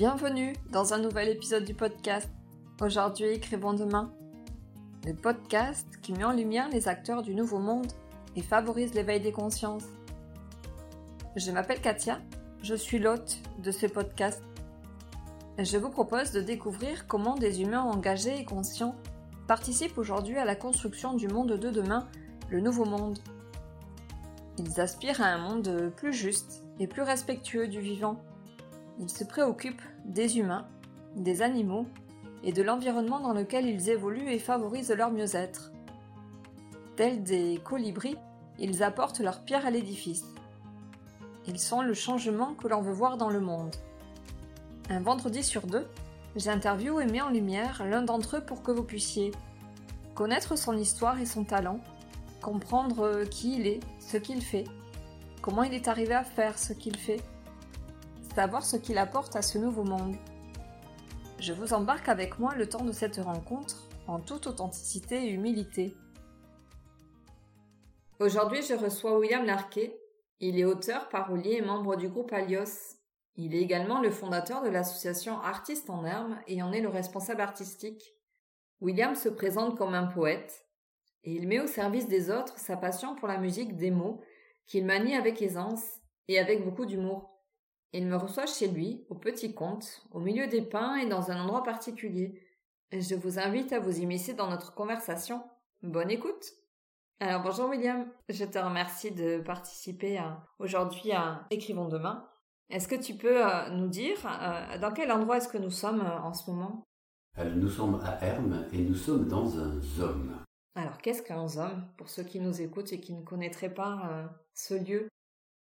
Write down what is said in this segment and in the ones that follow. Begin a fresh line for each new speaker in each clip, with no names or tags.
Bienvenue dans un nouvel épisode du podcast. Aujourd'hui, écrivons demain. Le podcast qui met en lumière les acteurs du nouveau monde et favorise l'éveil des consciences. Je m'appelle Katia, je suis l'hôte de ce podcast. Je vous propose de découvrir comment des humains engagés et conscients participent aujourd'hui à la construction du monde de demain, le nouveau monde. Ils aspirent à un monde plus juste et plus respectueux du vivant. Ils se préoccupent des humains, des animaux et de l'environnement dans lequel ils évoluent et favorisent leur mieux-être. Tels des colibris, ils apportent leur pierre à l'édifice. Ils sont le changement que l'on veut voir dans le monde. Un vendredi sur deux, j'interviewe et mets en lumière l'un d'entre eux pour que vous puissiez connaître son histoire et son talent, comprendre qui il est, ce qu'il fait, comment il est arrivé à faire ce qu'il fait, ce qu'il apporte à ce nouveau monde. Je vous embarque avec moi le temps de cette rencontre en toute authenticité et humilité. Aujourd'hui, je reçois William Larquet. Il est auteur, parolier et membre du groupe Alios. Il est également le fondateur de l'association Artistes en Herbe et en est le responsable artistique. William se présente comme un poète et il met au service des autres sa passion pour la musique des mots qu'il manie avec aisance et avec beaucoup d'humour. Il me reçoit chez lui, au Petit Comte, au milieu des pins et dans un endroit particulier. Je vous invite à vous immiscer dans notre conversation. Bonne écoute Alors bonjour William, je te remercie de participer aujourd'hui à Écrivons demain. Est-ce que tu peux euh, nous dire euh, dans quel endroit est-ce que nous sommes euh, en ce moment?
Nous sommes à Hermes et nous sommes dans un zome.
Alors qu'est-ce qu'un zome pour ceux qui nous écoutent et qui ne connaîtraient pas ce lieu?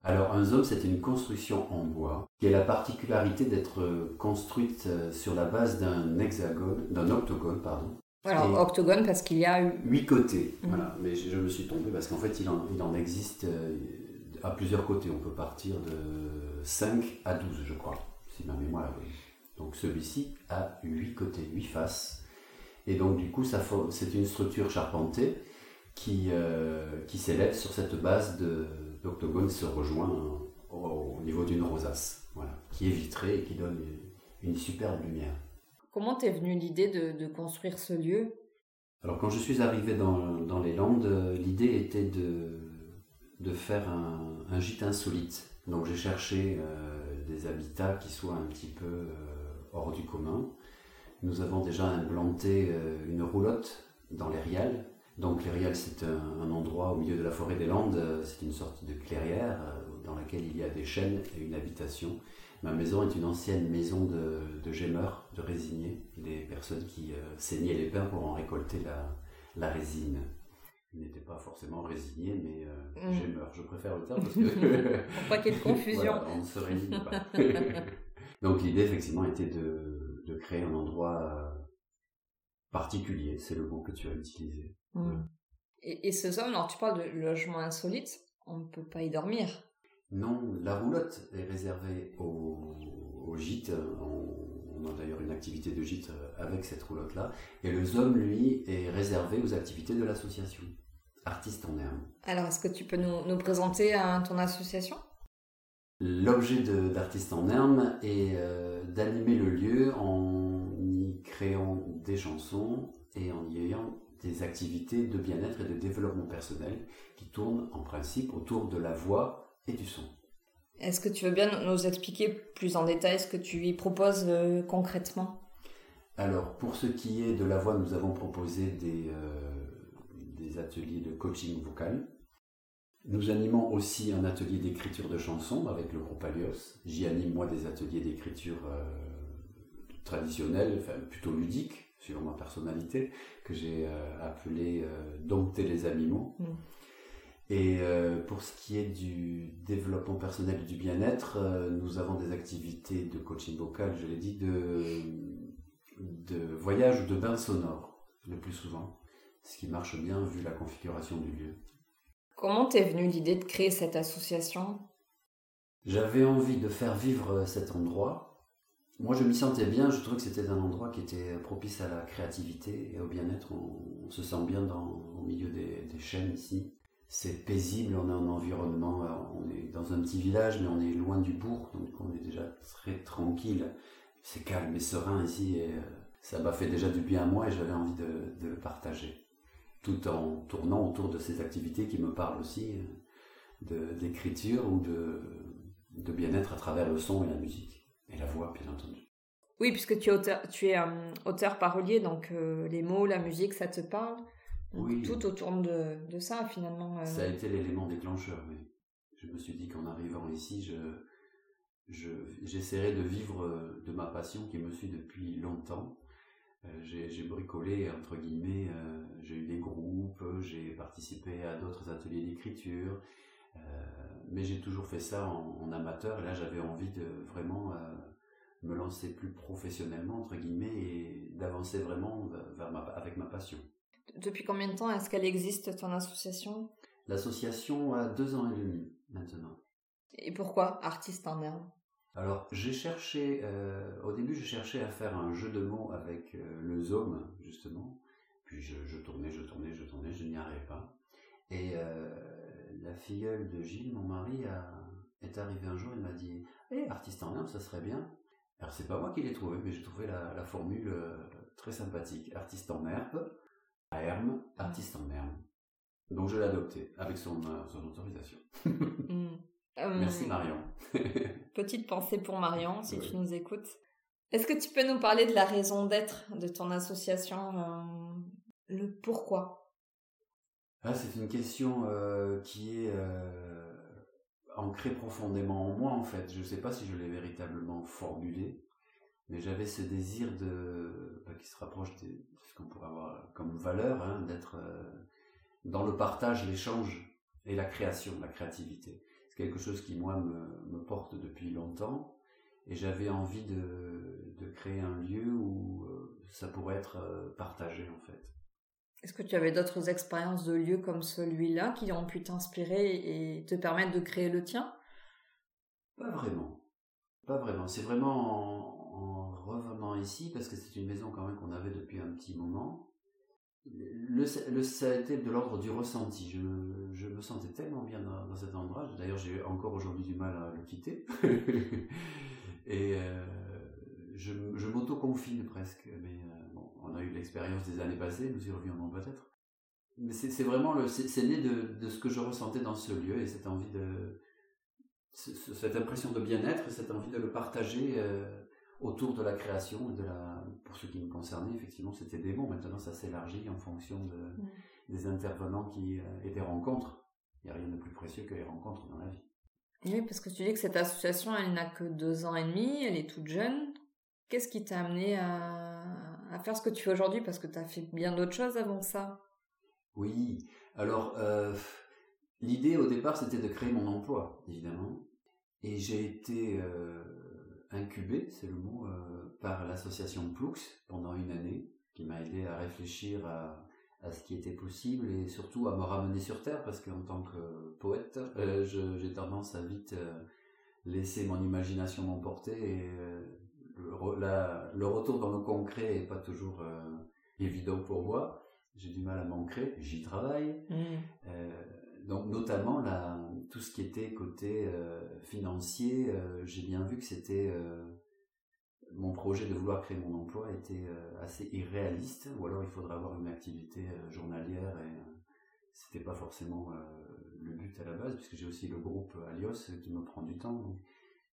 Alors un zome, c'est une construction en bois qui a la particularité d'être construite euh, sur la base d'un hexagone, d'un octogone, pardon.
Alors octogone parce qu'il y a
huit côtés. Mhm. Voilà, mais je, me suis tombé parce qu'en fait il en, existe euh, à plusieurs côtés. On peut partir de 5 à 12, je crois, si ma mémoire est bonne. Donc celui-ci a huit côtés, huit faces. Et donc du coup, c'est une structure charpentée qui, euh, qui s'élève sur cette base de l'octogone se rejoint au, niveau d'une rosace, voilà, qui est vitrée et qui donne une, superbe lumière.
Comment t'es venue l'idée de, construire ce lieu?
Alors quand je suis arrivé dans, les Landes, l'idée était de, de faire un, gîte insolite. Donc j'ai cherché euh, des habitats qui soient un petit peu euh, hors du commun. Nous avons déjà implanté euh, une roulotte dans les riales donc Clérial, c'est un, endroit au milieu de la forêt des Landes, c'est une sorte de clairière euh, dans laquelle il y a des chênes et une habitation. Ma maison est une ancienne maison de, de gémeurs, de résiniers, des personnes qui euh, saignaient les pins pour en récolter la, résine. Ils n'étaient pas forcément résignés, mais euh, mm. gémeurs. Je préfère le terme parce
que... pour pas qu'il y ait de confusion.
on ne se résigne pas. Donc l'idée, effectivement, était de, de créer un endroit particulier, c'est le mot que tu as utilisé.
Mm. Et, ce zone, alors tu parles de logement insolite, on ne peut pas y dormir.
Non, la roulotte est réservée au, gîte. On, a d'ailleurs une activité de gîte avec cette roulotte-là. Et le zone, lui, est réservé aux activités de l'association. Artistes en herbe.
Alors, est-ce que tu peux nous, présenter hein, ton association?
L'objet d'Artistes en herbe est euh, d'animer le lieu en créant des chansons et en y ayant des activités de bien-être et de développement personnel qui tournent en principe autour de la voix et du son.
Est-ce que tu veux bien nous expliquer plus en détail ce que tu y proposes euh, concrètement?
Alors, pour ce qui est de la voix, nous avons proposé des, euh, des ateliers de coaching vocal. Nous animons aussi un atelier d'écriture de chansons avec le groupe Alios. J'y anime moi des ateliers d'écriture euh, traditionnels, enfin plutôt ludiques, suivant ma personnalité, que j'ai euh, appelé euh, dompter les animaux. Mm. Et euh, pour ce qui est du développement personnel et du bien-être, nous avons des activités de coaching vocal, je l'ai dit, de, de voyage ou de bain sonore, le plus souvent, ce qui marche bien vu la configuration du lieu.
Comment t'es venue l'idée de créer cette association?
J'avais envie de faire vivre cet endroit moi, je m'y sentais bien. Je trouvais que c'était un endroit qui était propice à la créativité et au bien-être. On, se sent bien dans, au milieu des, des chaînes ici. C'est paisible. On est en environnement. On est dans un petit village, mais on est loin du bourg, donc on est déjà très tranquille. c'est calme et serein ici et ça m'a fait déjà du bien à moi et j'avais envie de, le partager. Tout en tournant autour de ces activités qui me parlent aussi d'écriture ou de bien-être à travers le son et la musique. Et la voix, bien entendu.
Oui, puisque tu es auteur, tu es, euh, auteur parolier, donc euh, les mots, la musique, ça te parle. oui. Tout autour de, de ça, finalement.
Euh. Ça a été l'élément déclencheur, oui. Je me suis dit qu'en arrivant ici, je, je, j'essaierai de vivre de ma passion qui me suit depuis longtemps. j'ai, j'ai bricolé, entre guillemets, j'ai eu des groupes, j'ai participé à d'autres ateliers d'écriture, mais j'ai toujours fait ça en, amateur. Et là, j'avais envie de vraiment euh, me lancer plus professionnellement, entre guillemets, et d'avancer vraiment vers ma, avec ma passion.
Depuis combien de temps est-ce qu'elle existe, ton association?
L'association a deux ans et demi maintenant.
Et pourquoi? Artiste en herbe?
Alors, j'ai cherché, euh, au début, je cherchais à faire un jeu de mots avec euh, le Zome, justement. Puis je, je, tournais, je tournais, je tournais, je n'y arrivais pas. Et la filleule de Gilles, mon mari, est arrivée un jour, il m'a dit Eh, artiste en herbe, ça serait bien. Alors, c'est pas moi qui l'ai trouvé, mais j'ai trouvé la, formule euh, très sympathique. Artiste en herbe, à herbe, artiste en herbe. Donc, je l'ai adopté avec son, euh, son autorisation. Mm. Merci euh, Marion.
petite pensée pour Marion, si tu nous écoutes. Est-ce que tu peux nous parler de la raison d'être de ton association, le pourquoi?
Ah, c'est une question euh, qui est euh, ancrée profondément en moi en fait. Je ne sais pas si je l'ai véritablement formulée, mais j'avais ce désir de bah, qui se rapproche de, ce qu'on pourrait avoir comme valeur, hein, d'être euh, dans le partage, l'échange et la création, la créativité. C'est quelque chose qui moi me, porte depuis longtemps et j'avais envie de créer un lieu où ça pourrait être partagé en fait.
Est-ce que tu avais d'autres expériences de lieux comme celui-là qui ont pu t'inspirer et te permettre de créer le tien?
Pas vraiment. Pas vraiment. C'est vraiment en, revenant ici, parce que c'est une maison quand même qu'on avait depuis un petit moment. Le, le, ça a été de l'ordre du ressenti. Je, je, me sentais tellement bien dans, cet endroit. D'ailleurs, j'ai encore aujourd'hui du mal à le quitter. et euh, je, je m'auto-confine presque. Mais euh, on a eu l'expérience des années passées, nous y reviendrons peut-être. Mais c'est vraiment le, c'est né de, de, ce que je ressentais dans ce lieu et cette envie de, cette impression de bien-être, cette envie de le partager euh, autour de la création et de la, pour ce qui me concernait, effectivement, c'était des mots. Maintenant, ça s'élargit en fonction de, des intervenants qui, euh, et des rencontres. Il n'y a rien de plus précieux que les rencontres dans la vie.
Oui, parce que tu dis que cette association, elle n'a que deux ans et demi, elle est toute jeune. Qu'est-ce qui t'a amené à, faire ce que tu fais aujourd'hui? Parce que tu as fait bien d'autres choses avant ça.
Oui, alors euh, l'idée au départ c'était de créer mon emploi, évidemment. Et j'ai été euh, incubé, c'est le mot, euh, par l'association Plux pendant une année, qui m'a aidé à réfléchir à, à, ce qui était possible et surtout à me ramener sur Terre, parce qu'en tant que poète, j'ai tendance à vite laisser mon imagination m'emporter et le, le, retour dans le concret est pas toujours euh, évident pour moi. J'ai du mal à m'ancrer, j'y travaille. Mm. Euh, donc notamment tout ce qui était côté euh, financier, j'ai bien vu que c'était mon projet de vouloir créer mon emploi était assez irréaliste. Ou alors il faudrait avoir une activité journalière et c'était pas forcément le but à la base puisque j'ai aussi le groupe Alios qui me prend du temps.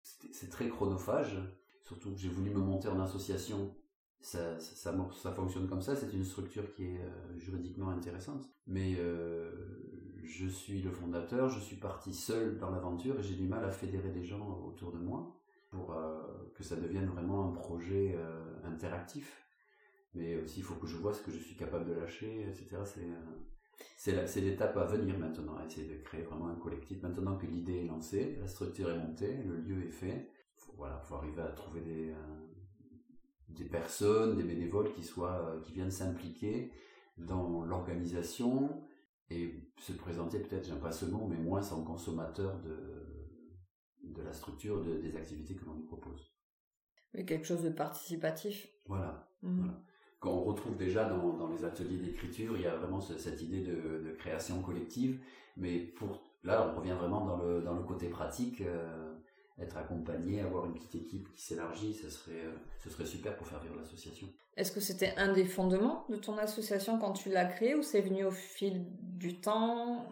C'est très chronophage. Surtout que j'ai voulu me monter en association. Ça, fonctionne comme ça, c'est une structure qui est euh, juridiquement intéressante. Mais euh, je suis le fondateur, je suis parti seul dans l'aventure et j'ai du mal à fédérer des gens autour de moi pour euh, que ça devienne vraiment un projet interactif. Mais aussi, il faut que je vois ce que je suis capable de lâcher, etc. C'est c'est l'étape à venir maintenant, essayer de créer vraiment un collectif. Maintenant que l'idée est lancée, la structure est montée, le lieu est fait, voilà, faut arriver à trouver des, euh, des personnes, des bénévoles qui soient, euh, qui viennent s'impliquer dans l'organisation et se présenter peut-être, j'aime pas ce mot, mais moins en consommateur de, de la structure des activités que l'on nous propose.
Oui, quelque chose de participatif.
Voilà. Voilà. Quand on retrouve déjà dans, dans les ateliers d'écriture, il y a vraiment cette idée de, de, création collective, mais pour là, on revient vraiment dans le, dans le côté pratique. Euh, être accompagné, avoir une petite équipe qui s'élargit, ce serait, ce serait super pour faire vivre l'association.
Est-ce que c'était un des fondements de ton association quand tu l'as créée ou c'est venu au fil du temps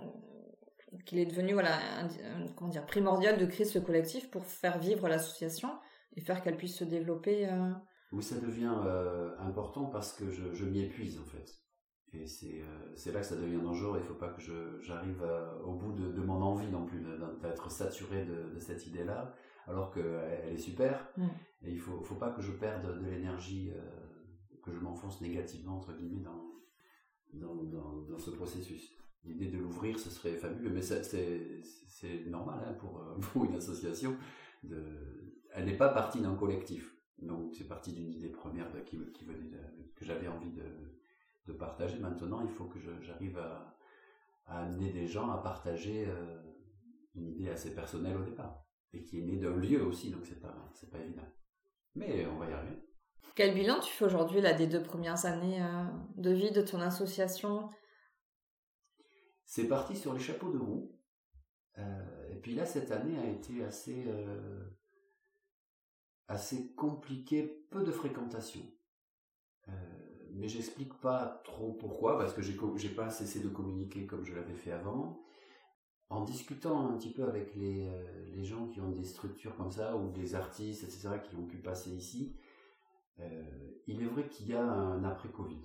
qu'il est devenu voilà, comment dire, primordial de créer ce collectif pour faire vivre l'association et faire qu'elle puisse se développer
Oui, ça devient important parce que je, je m'y épuise en fait. Et euh, c'est là que ça devient dangereux. Il ne faut pas que j'arrive au bout de, mon envie non plus, d'être saturé de, cette idée-là, alors qu'elle elle est super. Mm. Et il ne faut, faut, pas que je perde de l'énergie, euh, que je m'enfonce négativement, entre guillemets, dans, dans, dans, ce processus. L'idée de l'ouvrir, ce serait fabuleux, mais c'est normal hein, pour, euh, pour, une association. De, elle n'est pas partie d'un collectif. Donc c'est parti d'une idée première qui, qui venait que j'avais envie de, de partager. Maintenant, il faut que j'arrive à, amener des gens à partager euh, une idée assez personnelle au départ et qui est née d'un lieu aussi, donc c'est pas c'est pas évident. Mais on va y arriver.
Quel bilan tu fais aujourd'hui là des deux premières années euh, de vie de ton association?
C'est parti sur les chapeaux de roue. Euh, et puis là, cette année a été assez assez compliquée, peu de fréquentation mais j'explique pas trop pourquoi, parce que j'ai j'ai pas cessé de communiquer comme je l'avais fait avant. En discutant un petit peu avec les, euh, gens qui ont des structures comme ça, ou des artistes, etc., qui ont pu passer ici, euh, il est vrai qu'il y a un après-Covid,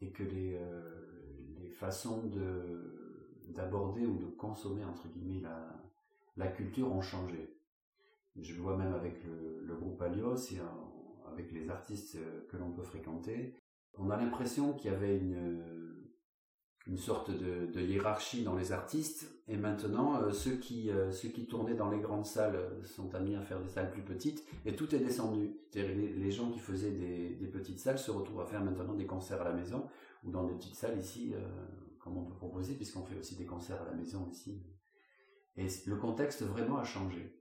et que les, euh, façons de, d'aborder ou de consommer, entre guillemets, la, la culture ont changé. Je le vois même avec le groupe Alios et avec les artistes que l'on peut fréquenter on a l'impression qu'il y avait une, une sorte de, hiérarchie dans les artistes, et maintenant euh, ceux, qui, euh, ceux qui tournaient dans les grandes salles sont amenés à faire des salles plus petites, et tout est descendu. Les, gens qui faisaient des, petites salles se retrouvent à faire maintenant des concerts à la maison, ou dans des petites salles ici, euh, comme on peut proposer, puisqu'on fait aussi des concerts à la maison ici. Et le contexte vraiment a changé.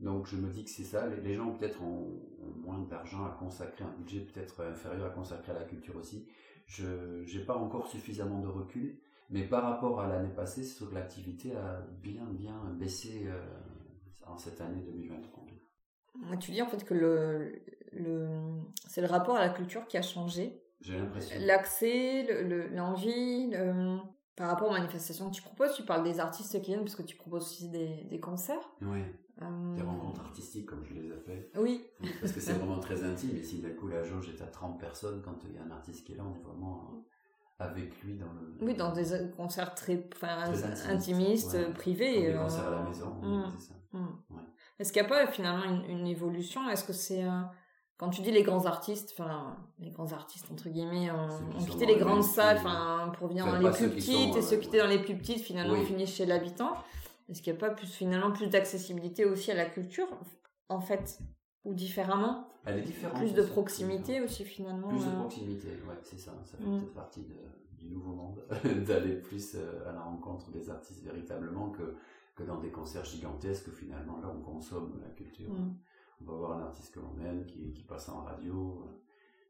Donc je me dis que c'est ça, les, gens peut-être ont, moins d'argent à consacrer, un budget peut-être inférieur à consacrer à la culture aussi. Je n'ai pas encore suffisamment de recul, mais par rapport à l'année passée, c'est sûr que l'activité a bien bien baissé euh, en cette année 2023.
Tu dis en fait que le, le c'est le rapport à la culture qui a changé.
J'ai l'impression.
L'accès, l'envie, le, par rapport aux manifestations que tu proposes, tu parles des artistes qui viennent parce que tu proposes aussi des, des concerts.
Oui. Des rencontres artistiques, comme je les appelle.
Oui.
Parce que c'est vraiment très intime. Et si d'un coup la jauge est à 30 personnes, quand il y a un artiste qui est là, on est vraiment avec lui dans le.
Oui, dans des concerts très, enfin, intimistes, privés.
des euh, concerts à la maison, mmh. c'est ça. Mmh.
Est-ce qu'il n'y a pas finalement une, évolution? Est-ce que c'est. quand tu dis les grands artistes, enfin les grands artistes entre guillemets, ont, quitté les grandes salles, enfin pour venir dans les plus petites, et ceux qui étaient dans les plus petites finalement finissent chez l'habitant? Est-ce qu'il n'y a pas plus, finalement plus d'accessibilité aussi à la culture, en fait, ou différemment
Elle est différente.
Plus de proximité aussi, finalement.
Plus de euh. proximité, ouais, c'est ça. Ça fait mm. peut-être partie du nouveau monde, d'aller plus euh, à la rencontre des artistes véritablement que, que dans des concerts gigantesques, finalement, là, on consomme la culture. Mm. On va voir un artiste que l'on aime, qui, qui passe en radio.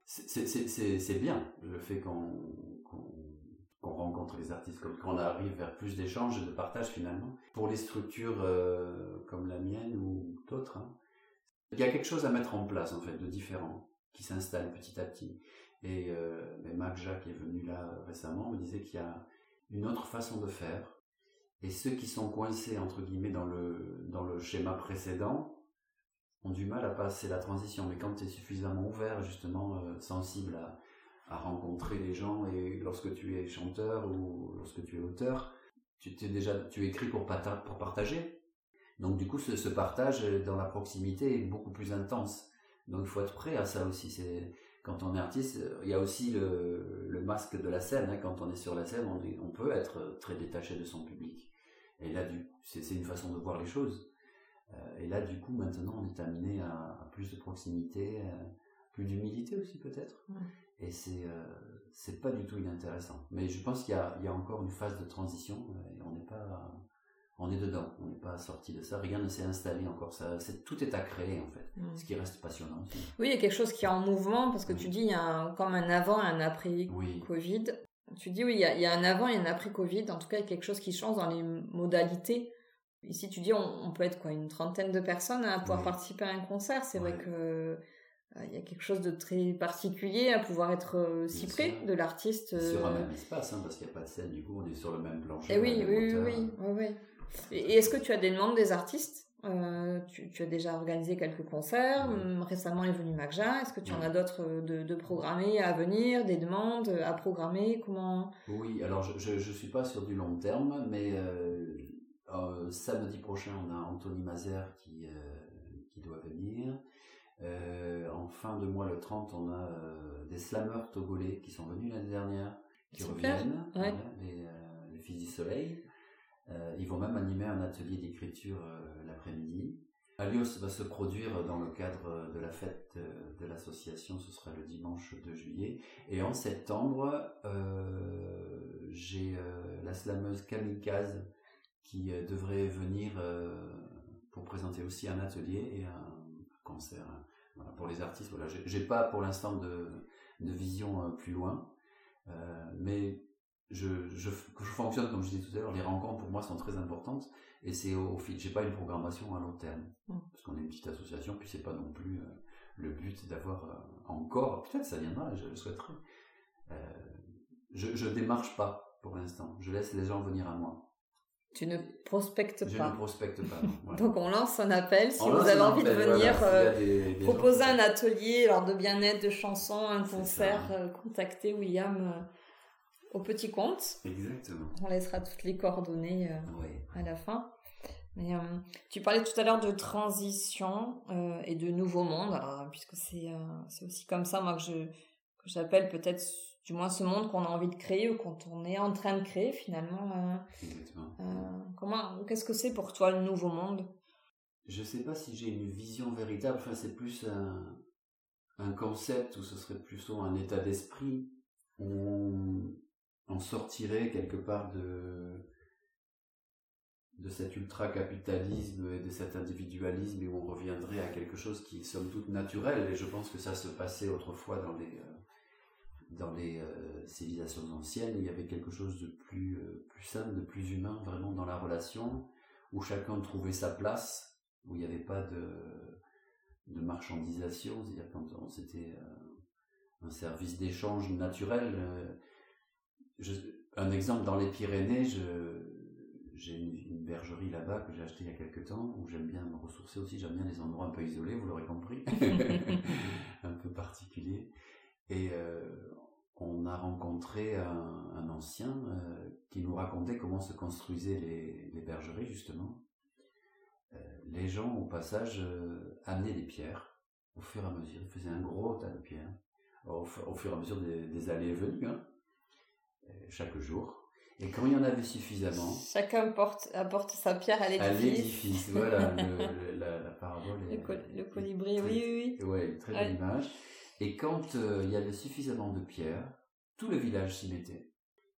C'est bien, le fait qu'on qu'on rencontre les artistes, qu'on arrive vers plus d'échanges et de partage finalement. Pour les structures euh, comme la mienne ou d'autres, hein, il y a quelque chose à mettre en place en fait de différent qui s'installe petit à petit. Et euh, Marc Jacques est venu là récemment me disait qu'il y a une autre façon de faire. Et ceux qui sont coincés entre guillemets dans le dans le schéma précédent ont du mal à passer la transition. Mais quand tu es suffisamment ouvert, justement euh, sensible à, à rencontrer les gens et lorsque tu es chanteur ou lorsque tu es auteur, tu t'es écris pour, partager. Donc du coup ce, partage dans la proximité est beaucoup plus intense. Donc il faut être prêt à ça aussi. Quand on est artiste, il y a aussi le, masque de la scène. Hein. Quand on est sur la scène, on, peut être très détaché de son public. Et là, c'est une façon de voir les choses. Euh, et là, du coup, maintenant, on est amené à, à plus de proximité, euh, plus d'humilité aussi peut-être. Et c'est euh, c'est pas du tout inintéressant. Mais je pense qu'il y a, il y a encore une phase de transition euh, et on n'est pas on est dedans, on n'est pas sorti de ça, rien ne s'est installé encore, ça, c'est, tout est à créer en fait, ce qui reste passionnant aussi.
Oui, il y a quelque chose qui est en mouvement, parce que tu dis il y a un, comme un avant et un après Covid. Tu dis oui, il y, a, il y, a, un avant et un après Covid, en tout cas il y a quelque chose qui change dans les modalités. Ici, tu dis, on, peut être quoi, une trentaine de personnes à pouvoir participer à un concert. C'est vrai que il y a quelque chose de très particulier à pouvoir être si près de l'artiste.
Sur un même espace, hein, parce qu'il n'y a pas de scène, du coup, on est sur le même plancher.
Et eh oui, oui, oui, oui, Et est-ce que tu as des demandes des artistes? Euh, tu, as déjà organisé quelques concerts. Hum, récemment est venu Magja. Est-ce que tu en as d'autres euh, de, programmés à venir, des demandes à programmer? Comment?
Oui, alors je ne suis pas sur du long terme, mais euh, samedi prochain, on a Anthony Mazer qui, qui doit venir. En fin de mois, le 30, on a des slammers togolais qui sont venus l'année dernière, qui reviennent, les, les Fils du Soleil. Euh, ils vont même animer un atelier d'écriture euh, l'après-midi. Alios va se produire dans le cadre de la fête euh, de l'association, ce sera le dimanche 2 juillet. Et en septembre, j'ai la slameuse Kamikaze qui devrait venir pour présenter aussi un atelier et un concert. pour les artistes, voilà, j'ai pas pour l'instant de, de vision plus loin, mais je, je, je fonctionne comme je disais tout à l'heure, les rencontres pour moi sont très importantes et c'est au, fil. J'ai pas une programmation à long terme mm. parce qu'on est une petite association, puis c'est pas non plus euh, le but d'avoir euh, encore. Peut-être ça viendra, je le souhaiterais. Euh, je, je démarche pas pour l'instant. Je laisse les gens venir à moi.
Tu ne prospectes
pas.
Je
ne prospecte pas.
Donc on lance un appel si vous avez envie de venir proposer un atelier lors de bien-être, de chansons, un concert, contactez William au petit compte.
Exactement.
On laissera toutes les coordonnées euh, à la fin. Mais, euh, tu parlais tout à l'heure de transition euh, et de nouveau monde, puisque c'est c'est aussi comme ça moi que je que j'appelle peut-être du moins ce monde qu'on a envie de créer ou quand on est en train de créer finalement. Exactement. comment qu'est-ce que c'est pour toi le nouveau monde?
Je sais pas si j'ai une vision véritable. Enfin, c'est plus un un concept ou ce serait plutôt un état d'esprit où on sortirait quelque part de de cet ultra-capitalisme et de cet individualisme et où on reviendrait à quelque chose qui est somme toute naturel et je pense que ça se passait autrefois dans les euh, dans les euh, civilisations anciennes il y avait quelque chose de plus euh, plus simple de plus humain vraiment dans la relation où chacun trouvait sa place où il n'y avait pas de de marchandisation c'est-à-dire quand c'était un service d'échange naturel un exemple dans les Pyrénées, j'ai une, bergerie là-bas que j'ai acheté il y a quelques temps où j'aime bien me ressourcer aussi. J'aime bien les endroits un peu isolés, vous l'aurez compris, un peu particuliers. Et euh, on a rencontré un, ancien euh, qui nous racontait comment se construisaient les, bergeries justement. Euh, les gens au passage amenaient des pierres au fur et à mesure. Ils faisaient un gros tas de pierres au, fur et à mesure des, des allées et venues. Hein chaque jour. Et quand il y en avait suffisamment...
Chacun porte, apporte sa pierre à l'édifice.
À l'édifice, voilà, le, la, la, parabole.
le, colibri, oui, oui,
oui. Ouais, très belle image. Et quand euh, il y avait suffisamment de pierres, tout le village s'y mettait.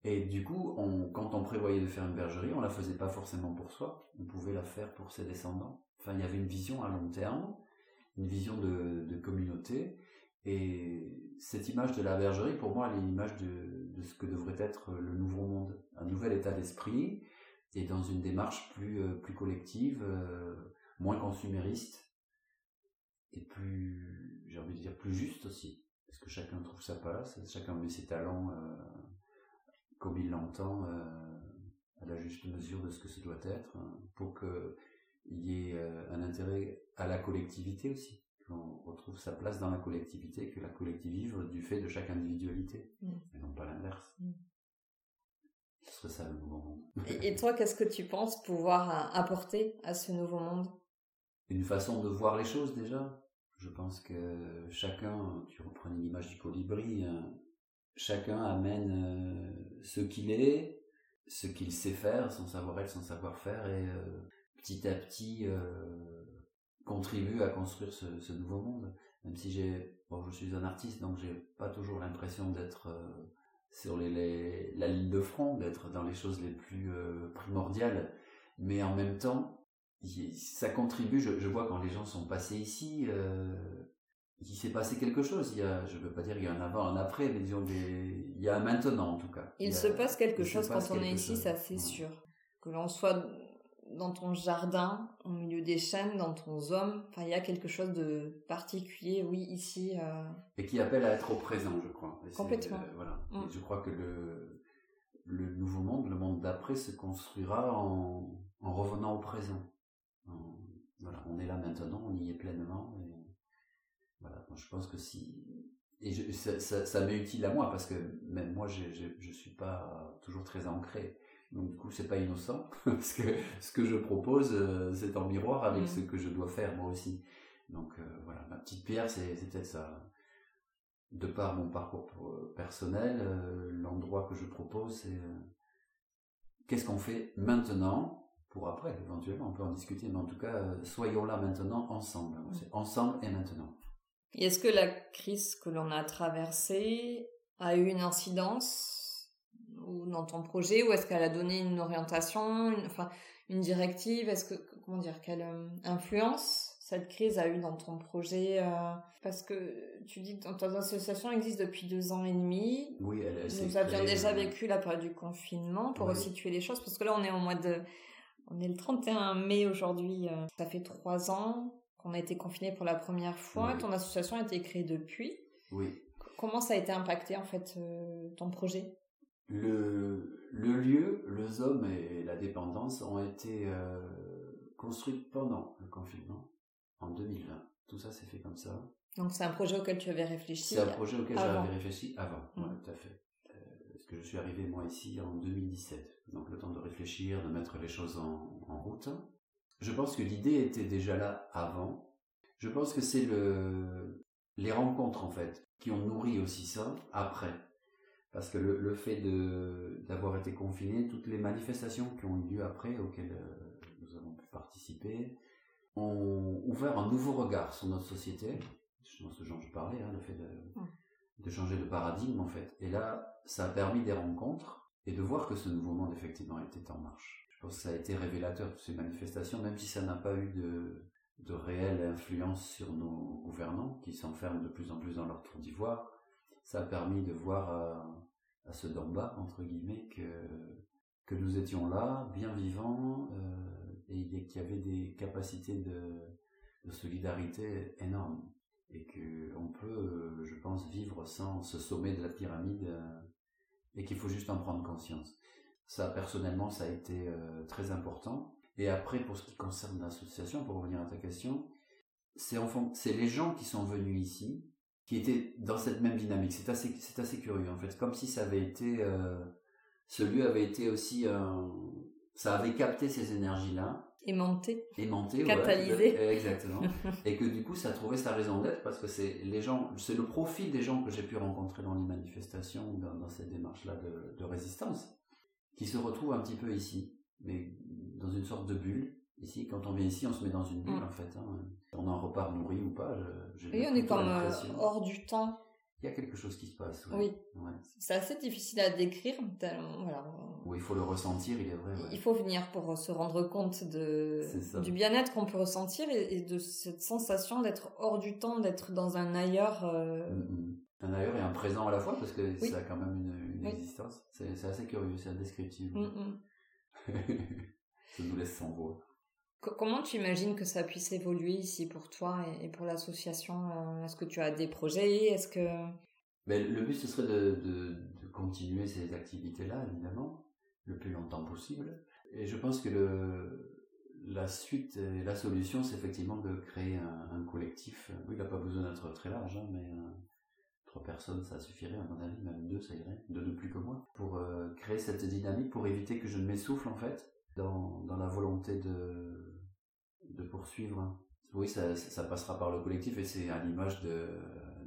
Et du coup, quand on prévoyait de faire une bergerie, on la faisait pas forcément pour soi, on pouvait la faire pour ses descendants. Enfin, il y avait une vision à long terme, une vision de, communauté, et cette image de la bergerie, pour moi, elle est l'image de, de, ce que devrait être le nouveau monde, un nouvel état d'esprit, et dans une démarche plus, euh, collective, euh, moins consumériste, et plus, j'ai envie de dire, plus juste aussi, parce que chacun trouve sa place, chacun met ses talents euh, comme il l'entend, à la juste mesure de ce que ce doit être, hein, pour qu'il y ait un intérêt à la collectivité aussi qu'on retrouve sa place dans la collectivité, que la collectivité vivre du fait de chaque individualité, mm. et non pas l'inverse. Mm. Ce serait ça le nouveau monde.
et, toi, qu'est-ce que tu penses pouvoir euh, apporter à ce nouveau monde?
Une façon de voir les choses déjà? Je pense que chacun, tu reprends l'image du colibri, hein, chacun amène euh, ce qu'il est, ce qu'il sait faire, son savoir-être, son savoir-faire, et euh, petit à petit contribue à construire ce, nouveau monde. Même si j'ai, bon, je suis un artiste, donc j'ai pas toujours l'impression d'être euh, sur la ligne de front, d'être dans les choses les plus euh, primordiales. Mais en même temps, ça contribue. Je, je, vois quand les gens sont passés ici, euh, il s'est passé quelque chose. Il y a, je veux pas dire qu'il y a un avant, un après, mais disons des, il y a un maintenant en tout cas.
Il, se passe quelque chose quand on est ici, ça c'est sûr. Que l'on soit dans ton jardin, au milieu des chênes, dans ton zone, enfin, il y a quelque chose de particulier, oui, ici. Euh...
Et qui appelle à être au présent, je crois.
Complètement.
Euh, voilà. Mm. je crois que le, le nouveau monde, le monde d'après, se construira en, en revenant au présent. Voilà, on est là maintenant, on y est pleinement. Et, voilà, je pense que si et je, ça, ça, ça m'est utile à moi parce que même moi, je, je, je suis pas toujours très ancré. Donc du coup, c'est pas innocent parce que ce que je propose, euh, c'est en miroir avec mm. ce que je dois faire moi aussi. Donc euh, voilà, ma petite pierre, c'est peut-être ça. De par mon parcours euh, personnel, l'endroit que je propose, c'est qu'est-ce qu'on fait maintenant pour après, éventuellement, on peut en discuter, mais en tout cas, soyons là maintenant ensemble. C'est ensemble et maintenant.
Est-ce que la crise que l'on a traversée a eu une incidence ou dans ton projet ou est-ce qu'elle a donné une orientation, une, enfin une directive? Est-ce que comment dire quelle euh, influence cette crise a eu dans ton projet euh, Parce que tu dis que ton association existe depuis deux ans et demi.
Oui, elle, elle
Nous avions déjà vécu la période du confinement pour resituer les choses parce que là on est au mois de on est le 31 mai aujourd'hui. Euh, ça fait trois ans qu'on a été confiné pour la première fois. Ton association a été créée depuis.
Oui.
Comment ça a été impacté en fait ton projet?
Le, le lieu, le ZOM et la dépendance ont été euh, construits pendant le confinement, en 2020. Tout ça s'est fait comme ça.
Donc c'est un projet auquel tu avais réfléchi
C'est un projet auquel j'avais réfléchi avant, mmh. tout à fait. Que je suis arrivé moi ici en 2017. Donc le temps de réfléchir, de mettre les choses en, route. Je pense que l'idée était déjà là avant. Je pense que c'est le, les rencontres en fait qui ont nourri aussi ça après parce que le, le fait d'avoir été confiné, toutes les manifestations qui ont eu lieu après, auxquelles euh, nous avons pu participer, ont ouvert un nouveau regard sur notre société. Justement, ce dont je parlais, hein, le fait de, de changer de paradigme en fait. Et là, ça a permis des rencontres et de voir que ce nouveau monde effectivement était en marche. Je pense que ça a été révélateur de ces manifestations, même si ça n'a pas eu de, de réelle influence sur nos gouvernants qui s'enferment de plus en plus dans leur tour d'ivoire ça a permis de voir à, à ceux d'en bas, entre guillemets, que, que nous étions là, bien vivants, euh, et qu'il y avait des capacités de solidarité énormes. Et qu'on peut, euh, je pense, vivre sans ce sommet de la pyramide, euh, et qu'il faut juste en prendre conscience. Ça, personnellement, ça a été euh, très important. Et après, pour ce qui concerne l'association, pour revenir à ta question, c'est c'est les gens qui sont venus ici, qui était dans cette même dynamique. C'est assez, c'est assez curieux en fait, comme si ça avait été, euh, ce lieu avait été aussi, un, ça avait capté ces énergies-là.
Aimanté.
Aimanté,
Catalysé.
exactement. et que du coup, ça a trouvé sa raison d'être parce que c'est les gens, c'est le profil des gens que j'ai pu rencontrer dans les manifestations, dans, dans cette démarche-là de, de résistance, qui se retrouvent un petit peu ici, mais dans une sorte de bulle Ici, quand on vient ici, on se met dans une bulle, mm. en fait. Hein. On en repart nourri ou pas.
Je, oui, on est comme euh, hors du temps.
Il y a quelque chose qui se passe.
Oui. C'est assez difficile à décrire. Voilà.
Oui, il faut le ressentir, il est vrai.
Il faut venir pour se rendre compte de du bien-être qu'on peut ressentir et, de cette sensation d'être hors du temps, d'être dans un ailleurs. Euh... Mm,
mm. Un ailleurs et un présent à la fois, parce que ça a quand même une, une existence. C'est assez curieux, c'est indescriptible. ça nous laisse sans voix.
Comment tu imagines que ça puisse évoluer ici pour toi et pour l'association euh, Est-ce que tu as des projets Est-ce que
Mais le but ce serait de, continuer ces activités-là, évidemment, le plus longtemps possible. Et je pense que la suite et la solution, c'est effectivement de créer un, un, collectif. Oui, il n'a pas besoin d'être très large, hein, mais euh, trois personnes, ça suffirait à mon avis, même deux, ça irait, deux de plus que moi, pour euh, créer cette dynamique, pour éviter que je ne m'essouffle en fait dans, dans la volonté de, de poursuivre. Oui, ça, ça passera par le collectif et c'est à l'image de,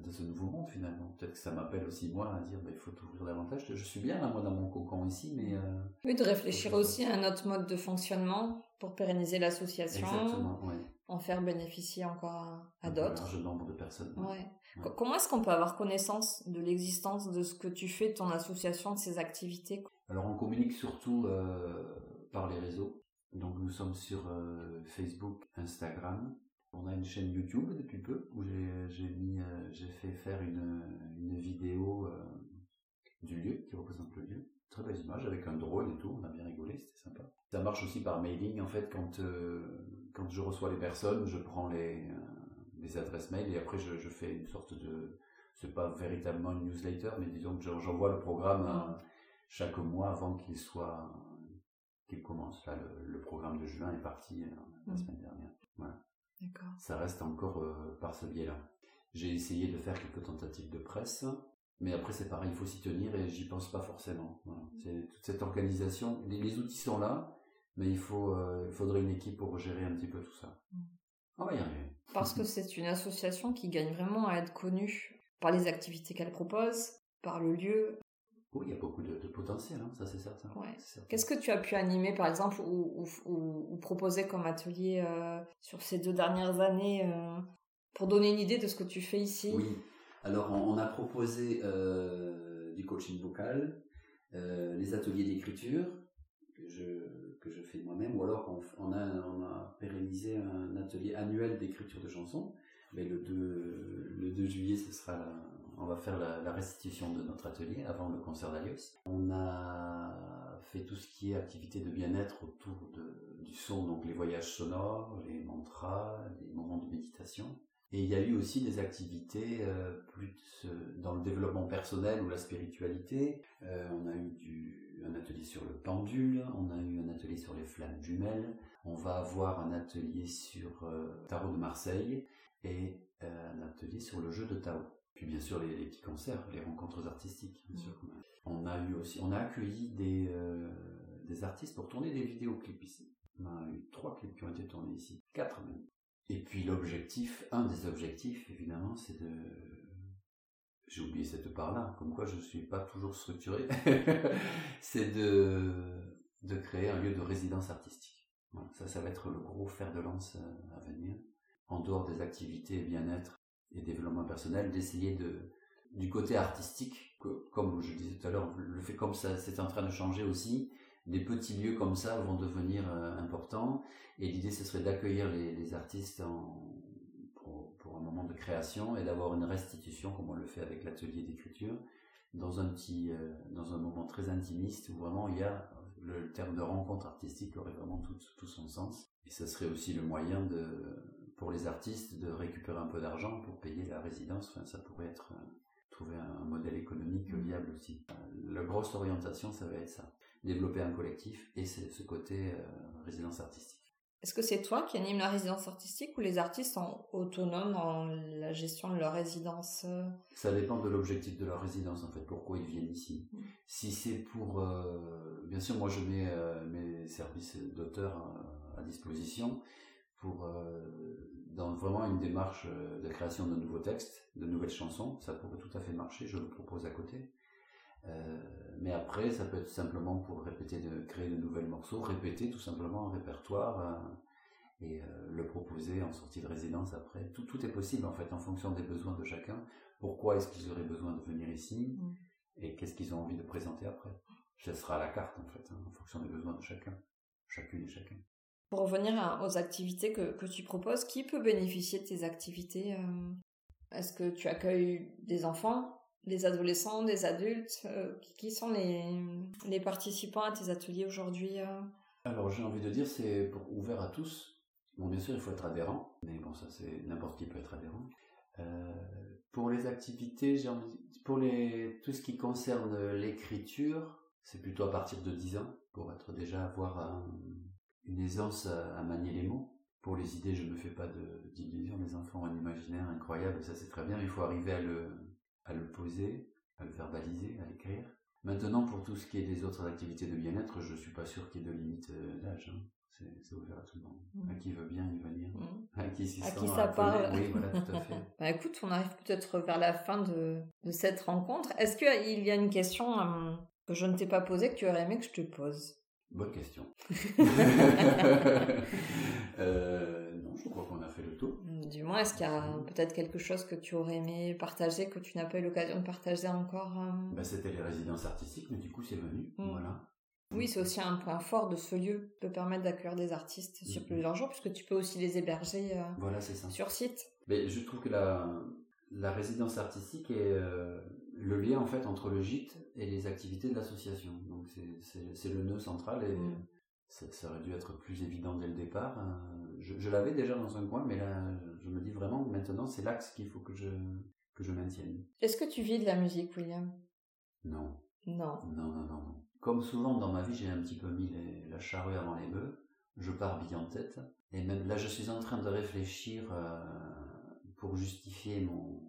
de ce nouveau monde finalement. Peut-être que ça m'appelle aussi moi à dire bah, il faut ouvrir davantage. Je suis bien là moi dans mon cocon ici, mais euh,
oui, de réfléchir aussi à un autre mode de fonctionnement pour pérenniser l'association, en faire bénéficier encore à, d'autres. Un
large nombre de personnes.
Ouais. Comment est-ce qu'on peut avoir connaissance de l'existence de ce que tu fais, de ton association, de ses activités
Alors on communique surtout euh, par les réseaux. Donc nous sommes sur euh, Facebook, Instagram. On a une chaîne YouTube depuis peu où j'ai euh, fait faire une, une vidéo euh, du lieu qui représente le lieu. très belles images avec un drone et tout. On a bien rigolé, c'était sympa. Ça marche aussi par mailing. En fait, quand, quand je reçois les personnes, je prends les, les adresses mail et après je, je fais une sorte de c'est pas véritablement une newsletter, mais disons que j'envoie le programme chaque mois avant qu'il soit qu'il commence. Là, le, programme de juin est parti euh, la mm. semaine dernière. Voilà. D'accord. Ça reste encore euh, par ce biais-là. J'ai essayé de faire quelques tentatives de presse, mais après c'est pareil, il faut s'y tenir et j'y pense pas forcément. Voilà. Mm. C'est toute cette organisation. Les, outils sont là, mais il faut, il faudrait une équipe pour gérer un petit peu tout ça. Mm. On va y arriver.
Parce que c'est une association qui gagne vraiment à être connue par les activités qu'elle propose, par le lieu.
Oui, il y a beaucoup de, potentiel, hein, ça c'est certain.
Qu'est-ce que tu as pu animer par exemple ou, ou, proposer comme atelier euh, sur ces deux dernières années euh, pour donner une idée de ce que tu fais ici?
Oui, alors on, a proposé euh, du coaching vocal, les ateliers d'écriture que je, que je fais moi-même, ou alors on, on, a, on a pérennisé un atelier annuel d'écriture de chansons. Mais le 2, le 2 juillet, ce sera on va faire la, restitution de notre atelier avant le concert d'Alios. On a fait tout ce qui est activité de bien-être autour du son, donc les voyages sonores, les mantras, les moments de méditation. Et il y a eu aussi des activités euh, plus dans le développement personnel ou la spiritualité. Euh, on a eu un atelier sur le pendule, on a eu un atelier sur les flammes jumelles, on va avoir un atelier sur euh, Tarot de Marseille, et euh, un atelier sur le jeu de Tao. Puis bien sûr les, petits concerts, les rencontres artistiques. Bien sûr. On a eu aussi, on a accueilli des, euh, des artistes pour tourner des vidéoclips ici. On a eu trois clips qui ont été tournés ici, quatre même. Et puis l'objectif, un des objectifs évidemment, c'est de j'ai oublié cette part-là, comme quoi je ne suis pas toujours structuré, c'est de, de créer un lieu de résidence artistique. ça, ça va être le gros fer de lance euh, à venir en dehors des activités bien-être et développement personnel, d'essayer de du côté artistique, comme je disais tout à l'heure, le fait comme ça, c'est en train de changer aussi. Des petits lieux comme ça vont devenir euh, importants, et l'idée ce serait d'accueillir les, artistes pour, un moment de création et d'avoir une restitution, comme on le fait avec l'atelier d'écriture, dans un petit, euh, dans un moment très intimiste où vraiment il y a le terme de rencontre artistique aurait vraiment tout, tout son sens. Et ce serait aussi le moyen de, pour les artistes de récupérer un peu d'argent pour payer la résidence. Enfin, ça pourrait être euh, trouver un, modèle économique mm. viable aussi. Euh, la grosse orientation, ça va être ça. Développer un collectif et c'est ce côté euh, résidence artistique.
Est-ce que c'est toi qui anime la résidence artistique ou les artistes sont autonomes dans la gestion de leur résidence?
Ça dépend de l'objectif de leur résidence en fait, pourquoi ils viennent ici. Mm. Si c'est pour... bien sûr, moi je mets mes services d'auteur à disposition, pour euh, dans vraiment une démarche euh, de création de nouveaux textes, de nouvelles chansons, ça pourrait tout à fait marcher, je le propose à côté. Euh, mais après, ça peut être simplement pour répéter, de créer de nouvelles morceaux, répéter tout simplement un répertoire euh, et le proposer en sortie de résidence après. Tout, tout est possible en fait en fonction des besoins de chacun. Pourquoi est-ce qu'ils auraient besoin de venir ici mm. et qu'est-ce qu'ils ont envie de présenter après? Ce sera à la carte en fait, hein, en fonction des besoins de chacun, chacune et chacun.
Pour revenir aux activités que, que, tu proposes, qui peut bénéficier de tes activités euh? Est-ce que tu accueilles des enfants, des adolescents, des adultes euh, Qui sont les, les, participants à tes ateliers aujourd'hui euh?
Alors j'ai envie de dire c'est ouvert à tous. Bon bien sûr il faut être adhérent, mais bon ça c'est n'importe qui peut être adhérent. pour les activités, j'ai envie, pour les tout ce qui concerne l'écriture, c'est plutôt à partir de 10 ans pour être déjà avoir un, une aisance à, manier les mots. Pour les idées, je ne me fais pas d'illusions. Les enfants ont un imaginaire incroyable, ça c'est très bien. Il faut arriver à le, à le poser, à le verbaliser, à l'écrire. Maintenant, pour tout ce qui est des autres activités de bien-être, je suis pas sûr qu'il y ait de limite euh, d'âge. Hein. C'est ouvert à tout le monde. Mmh. À qui veut bien y venir. Mmh. À qui s'y
À qui ça parle. Oui, voilà, tout à fait. bah écoute, on arrive peut-être vers la fin de, de cette rencontre. Est-ce qu'il y a une question euh, que je ne t'ai pas posée que tu aurais aimé que je te pose?
Bonne question. euh, non, je crois qu'on a fait le tour.
Du moins, est-ce qu'il y a peut-être quelque chose que tu aurais aimé partager, que tu n'as pas eu l'occasion de partager encore euh
bah, C'était les résidences artistiques, mais du coup, c'est venu. Mm. Voilà.
Oui, c'est aussi un point fort de ce lieu, peut permettre d'accueillir des artistes sur plusieurs jours, puisque tu peux aussi les héberger euh, voilà, ça. sur site.
Mais je trouve que la, la résidence artistique est, le lien en fait entre le gîte et les activités de l'association. Donc c'est le nœud central et mm. ça, aurait dû être plus évident dès le départ. Euh, je, l'avais déjà dans un coin, mais là je me dis vraiment que maintenant c'est l'axe qu'il faut que je, que je maintienne.
Est-ce que tu vis de la musique, William?
Non.
Non.
Non, non, non. Comme souvent dans ma vie, j'ai un petit peu mis la charrue avant les bœufs. Je pars bien en tête. Et même là, je suis en train de réfléchir euh, pour justifier mon,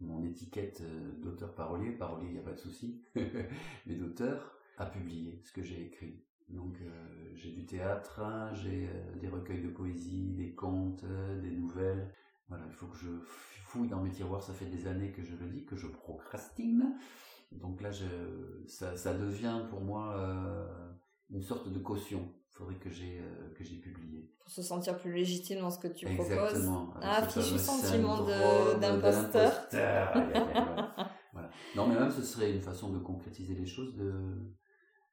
mon étiquette euh, d'auteur parolier, parolier, il n'y a pas de souci, mais d'auteur, à publier ce que j'ai écrit. Donc euh, j'ai du théâtre, j'ai des recueils de poésie, des contes, des nouvelles. Voilà, il faut que je fouille dans mes tiroirs, ça fait des années que je le dis, que je procrastine. Donc là, ça devient pour moi une sorte de caution faudrait que j'ai euh, que j'ai publié.
Pour se sentir plus légitime dans ce que tu
Exactement,
proposes. Ah, fichu sentiment d'imposteur.
voilà. Non, mais même ce serait une façon de concrétiser les choses, de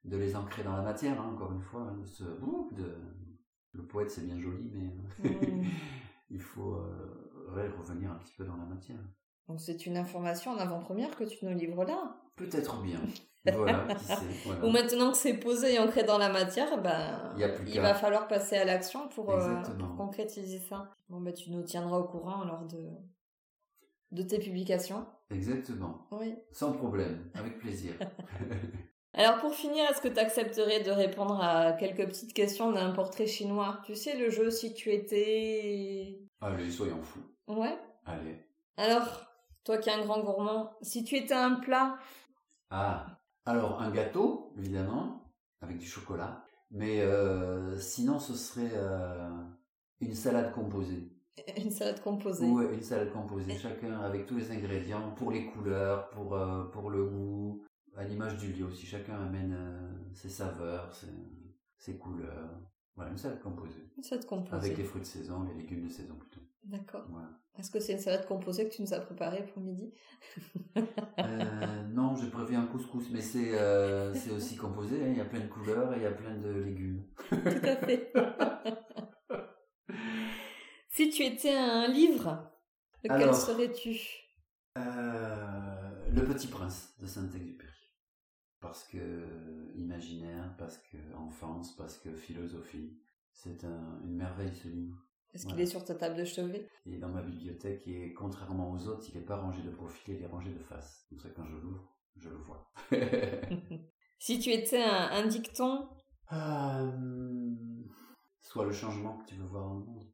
de les ancrer dans la matière, hein, encore une fois. Hein, ce, de, le poète, c'est bien joli, mais mm. il faut euh, revenir un petit peu dans la matière.
Donc c'est une information en avant-première que tu nous livres là?
Peut-être bien. Voilà,
Ou maintenant que c'est posé et ancré dans la matière, ben, il, va falloir passer à l'action pour, euh, concrétiser ça. Bon, ben, tu nous tiendras au courant lors de, de tes publications.
Exactement.
Oui.
Sans problème, avec plaisir.
Alors pour finir, est-ce que tu accepterais de répondre à quelques petites questions d'un portrait chinois? Tu sais, le jeu si tu étais...
Allez, soyons fous.
Ouais.
Allez.
Alors, toi qui es un grand gourmand, si tu étais un plat...
Ah, alors, un gâteau, évidemment, avec du chocolat. Mais euh, sinon, ce serait euh, une salade composée.
Une salade composée
Oui, une salade composée. Chacun avec tous les ingrédients, pour les couleurs, pour, euh, pour le goût, à l'image du lieu aussi. Chacun amène ses saveurs, ses, ses couleurs. Voilà, une salade composée.
Une salade composée.
Avec les fruits de saison, les légumes de saison plutôt.
D'accord. Est-ce que c'est une salade composée que tu nous as préparée pour midi
euh, Non, j'ai prévu un couscous, mais c'est euh, aussi composé. Hein. Il y a plein de couleurs et il y a plein de légumes.
Tout à fait. si tu étais un livre, lequel serais-tu?
euh, Le Petit Prince de Saint-Exupéry. Parce que imaginaire, parce que enfance, parce que philosophie. C'est une merveille ce livre.
Est-ce qu'il est sur ta table de chevet
Il est dans ma bibliothèque et contrairement aux autres, il n'est pas rangé de profil, il est rangé de face. Comme ça, quand je l'ouvre, je le vois.
si tu étais un, dicton
euh, Soit le changement que tu veux voir dans le monde.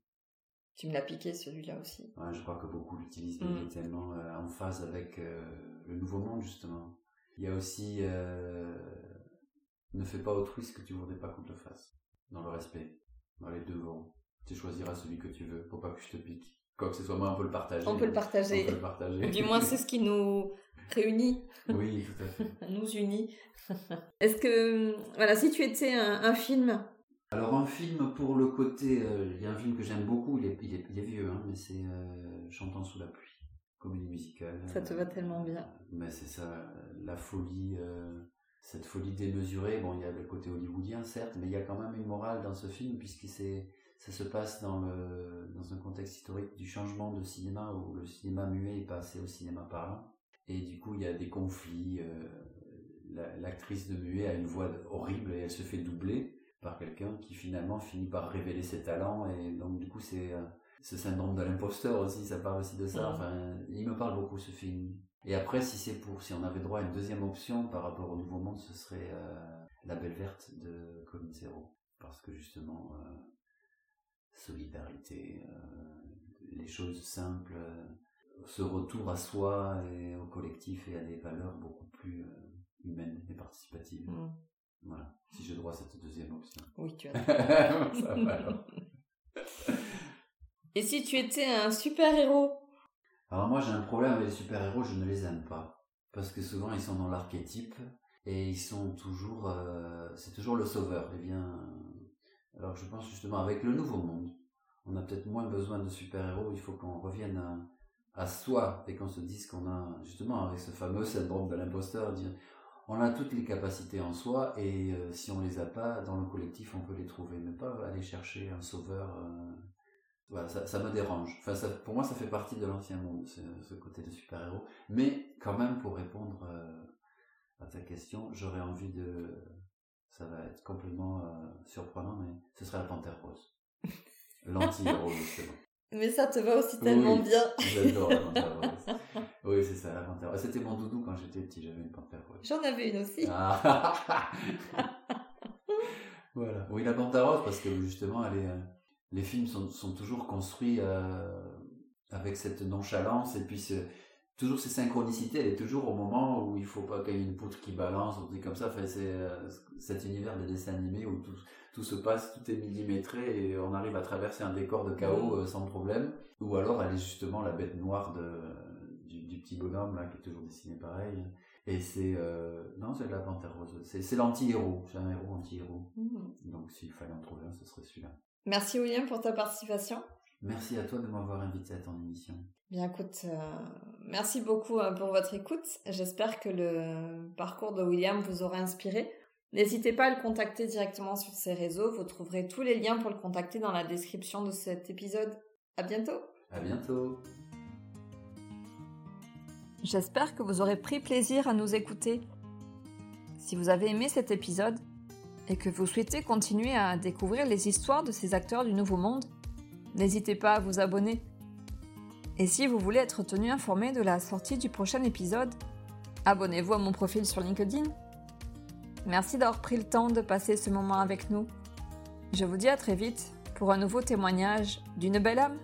Tu me l'as piqué celui-là aussi.
je crois que beaucoup l'utilisent, mais il est tellement euh, en phase avec euh, le nouveau monde, justement. Il y a aussi ne fais pas autrui ce que tu voudrais pas qu'on te fasse. Dans le respect, dans les devoirs. Tu choisiras celui que tu veux, pour pas que je te pique. Quoi que ce soit, moi, on peut le partager.
On peut le partager.
On peut le partager.
Du moins, c'est ce qui nous réunit.
Oui, tout à fait.
nous unit. Est-ce que, voilà, si tu étais un, film?
Alors, un film, pour le côté, euh, il y a un film que j'aime beaucoup, il est, il est, vieux, hein, mais c'est euh, Chantant sous la pluie, comédie musicale.
Ça te va tellement bien.
mais c'est ça, la folie, euh, cette folie démesurée. Bon, il y a le côté hollywoodien, certes, mais il y a quand même une morale dans ce film, puisque c'est ça se passe dans, le, dans un contexte historique du changement de cinéma où le cinéma muet est passé au cinéma parlant. Et du coup, il y a des conflits. Euh, l'actrice de muet a une voix horrible et elle se fait doubler par quelqu'un qui finalement finit par révéler ses talents. Et donc, du coup, c'est euh, ce syndrome de l'imposteur aussi, ça parle aussi de ça. Enfin, il me parle beaucoup ce film. Et après, si c'est pour, si on avait droit à une deuxième option par rapport au Nouveau Monde, ce serait euh, La Belle Verte de Colin Serrault. Parce que justement, solidarité, euh, les choses simples, euh, ce retour à soi et au collectif et à des valeurs beaucoup plus euh, humaines et participatives. Mm. Voilà, si j'ai droit à cette deuxième option.
Oui, tu as. Ça va, et si tu étais un super-héros?
Alors moi j'ai un problème avec les super-héros, je ne les aime pas. Parce que souvent ils sont dans l'archétype et ils sont toujours... c'est toujours le sauveur. Eh bien, alors je pense justement avec le nouveau monde, on a peut-être moins besoin de super-héros, il faut qu'on revienne à, soi et qu'on se dise qu'on a justement avec ce fameux syndrome de l'imposteur, dire on a toutes les capacités en soi et euh, si on les a pas dans le collectif on peut les trouver, mais pas aller chercher un sauveur. Euh, voilà, ça, me dérange. Enfin, pour moi, ça fait partie de l'ancien monde, ce, ce, côté de super-héros. Mais quand même, pour répondre euh, à ta question, j'aurais envie de... Ça va être complètement euh, surprenant, mais ce serait la Panthère Rose. L'anti-héros, justement.
Mais ça te va aussi tellement
oui,
bien.
J'adore la Panthère Rose. Oui, c'est ça, la Panthère Rose. C'était mon doudou quand j'étais petit, j'avais une Panthère Rose.
J'en avais une aussi.
Ah. voilà. Oui, la Panthère Rose, parce que justement, elle est... Euh, les films sont, sont toujours construits euh, avec cette nonchalance et puis ce, toujours ces synchronicités. Elle est toujours au moment où il faut pas qu'il y ait une poutre qui balance ou des comme ça. Enfin, c'est euh, cet univers de dessin animé où tout, tout se passe, tout est millimétré et on arrive à traverser un décor de chaos euh, sans problème. Ou alors elle est justement la bête noire de, du, du petit bonhomme là qui est toujours dessiné pareil. Et c'est euh, non, c'est la panthère rose. C'est l'anti-héros. C'est un héros anti-héros.
Mmh.
Donc s'il fallait en trouver un, ce serait celui-là.
Merci William pour ta participation.
Merci à toi de m'avoir invité à ton émission.
Bien écoute, euh, merci beaucoup euh, pour votre écoute. J'espère que le parcours de William vous aura inspiré. N'hésitez pas à le contacter directement sur ses réseaux. Vous trouverez tous les liens pour le contacter dans la description de cet épisode. À bientôt.
À bientôt.
J'espère que vous aurez pris plaisir à nous écouter. Si vous avez aimé cet épisode, et que vous souhaitez continuer à découvrir les histoires de ces acteurs du Nouveau Monde, n'hésitez pas à vous abonner. Et si vous voulez être tenu informé de la sortie du prochain épisode, abonnez-vous à mon profil sur LinkedIn. Merci d'avoir pris le temps de passer ce moment avec nous. Je vous dis à très vite pour un nouveau témoignage d'une belle âme.